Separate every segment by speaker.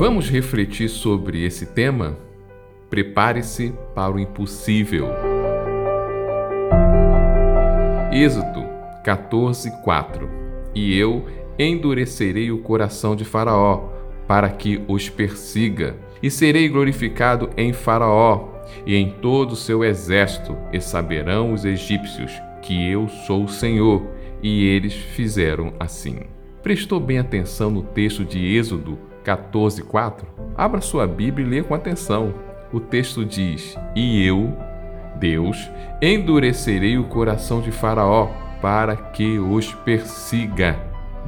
Speaker 1: Vamos refletir sobre esse tema? Prepare-se para o impossível. Êxodo 14:4 E eu endurecerei o coração de Faraó, para que os persiga, e serei glorificado em Faraó e em todo o seu exército, e saberão os egípcios que eu sou o Senhor. E eles fizeram assim. Prestou bem atenção no texto de Êxodo 14:4? Abra sua Bíblia e lê com atenção. O texto diz: E eu, Deus, endurecerei o coração de Faraó para que os persiga.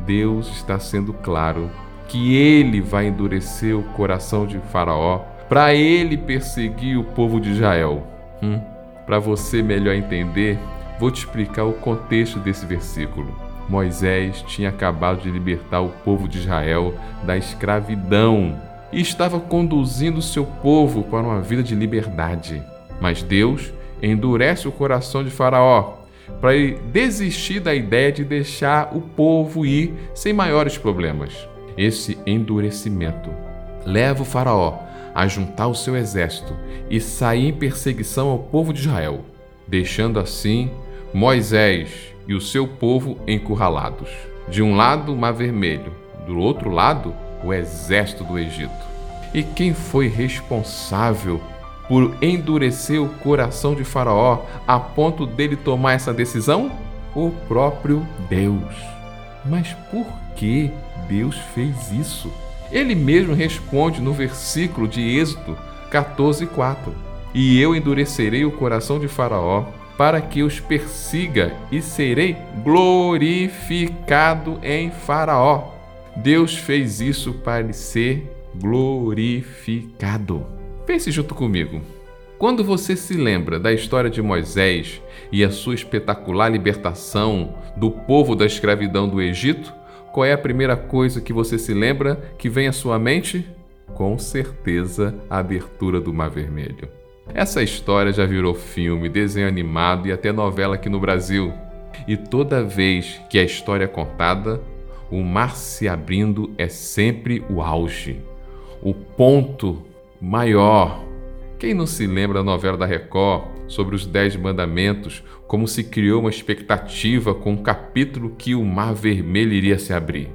Speaker 1: Deus está sendo claro que ele vai endurecer o coração de Faraó para ele perseguir o povo de Israel. Hum? Para você melhor entender, vou te explicar o contexto desse versículo. Moisés tinha acabado de libertar o povo de Israel da escravidão e estava conduzindo seu povo para uma vida de liberdade. Mas Deus endurece o coração de Faraó para ele desistir da ideia de deixar o povo ir sem maiores problemas. Esse endurecimento leva o Faraó a juntar o seu exército e sair em perseguição ao povo de Israel, deixando assim Moisés e o seu povo encurralados. De um lado, o Mar Vermelho, do outro lado, o exército do Egito. E quem foi responsável por endurecer o coração de Faraó a ponto dele tomar essa decisão? O próprio Deus. Mas por que Deus fez isso? Ele mesmo responde no versículo de Êxodo 14:4. E eu endurecerei o coração de Faraó para que os persiga e serei glorificado em Faraó. Deus fez isso para ser glorificado. Pense junto comigo. Quando você se lembra da história de Moisés e a sua espetacular libertação do povo da escravidão do Egito, qual é a primeira coisa que você se lembra que vem à sua mente? Com certeza, a abertura do Mar Vermelho. Essa história já virou filme, desenho animado e até novela aqui no Brasil. E toda vez que a história é contada, o mar se abrindo é sempre o auge, o ponto maior. Quem não se lembra da novela da Record sobre os Dez Mandamentos, como se criou uma expectativa com um capítulo que o mar vermelho iria se abrir?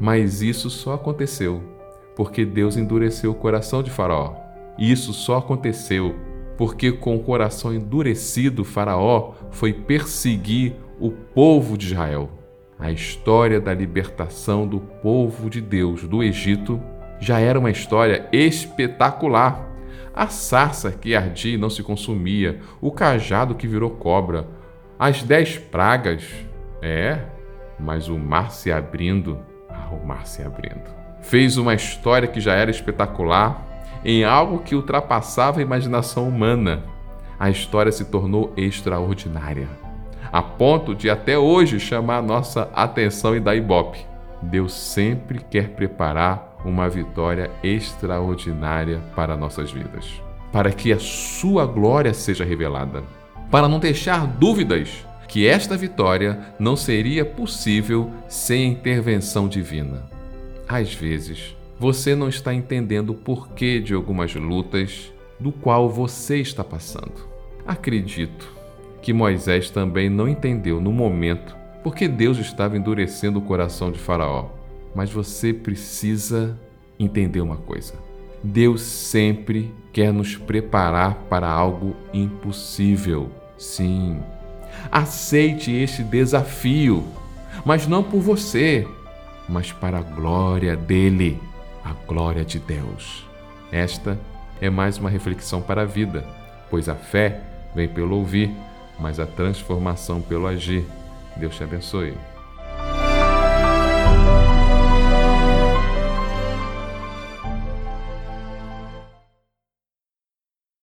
Speaker 1: Mas isso só aconteceu porque Deus endureceu o coração de Faraó. Isso só aconteceu porque com o coração endurecido, Faraó foi perseguir o povo de Israel. A história da libertação do povo de Deus do Egito já era uma história espetacular. A sarça que ardia e não se consumia, o cajado que virou cobra, as dez pragas. É, mas o mar se abrindo, ah, o mar se abrindo. Fez uma história que já era espetacular em algo que ultrapassava a imaginação humana. A história se tornou extraordinária, a ponto de até hoje chamar a nossa atenção e dar ibope. Deus sempre quer preparar uma vitória extraordinária para nossas vidas, para que a sua glória seja revelada, para não deixar dúvidas que esta vitória não seria possível sem a intervenção divina. Às vezes, você não está entendendo o porquê de algumas lutas do qual você está passando. Acredito que Moisés também não entendeu no momento porque Deus estava endurecendo o coração de Faraó. Mas você precisa entender uma coisa: Deus sempre quer nos preparar para algo impossível. Sim. Aceite este desafio, mas não por você, mas para a glória dele a glória de Deus. Esta é mais uma reflexão para a vida, pois a fé vem pelo ouvir, mas a transformação pelo agir. Deus te abençoe.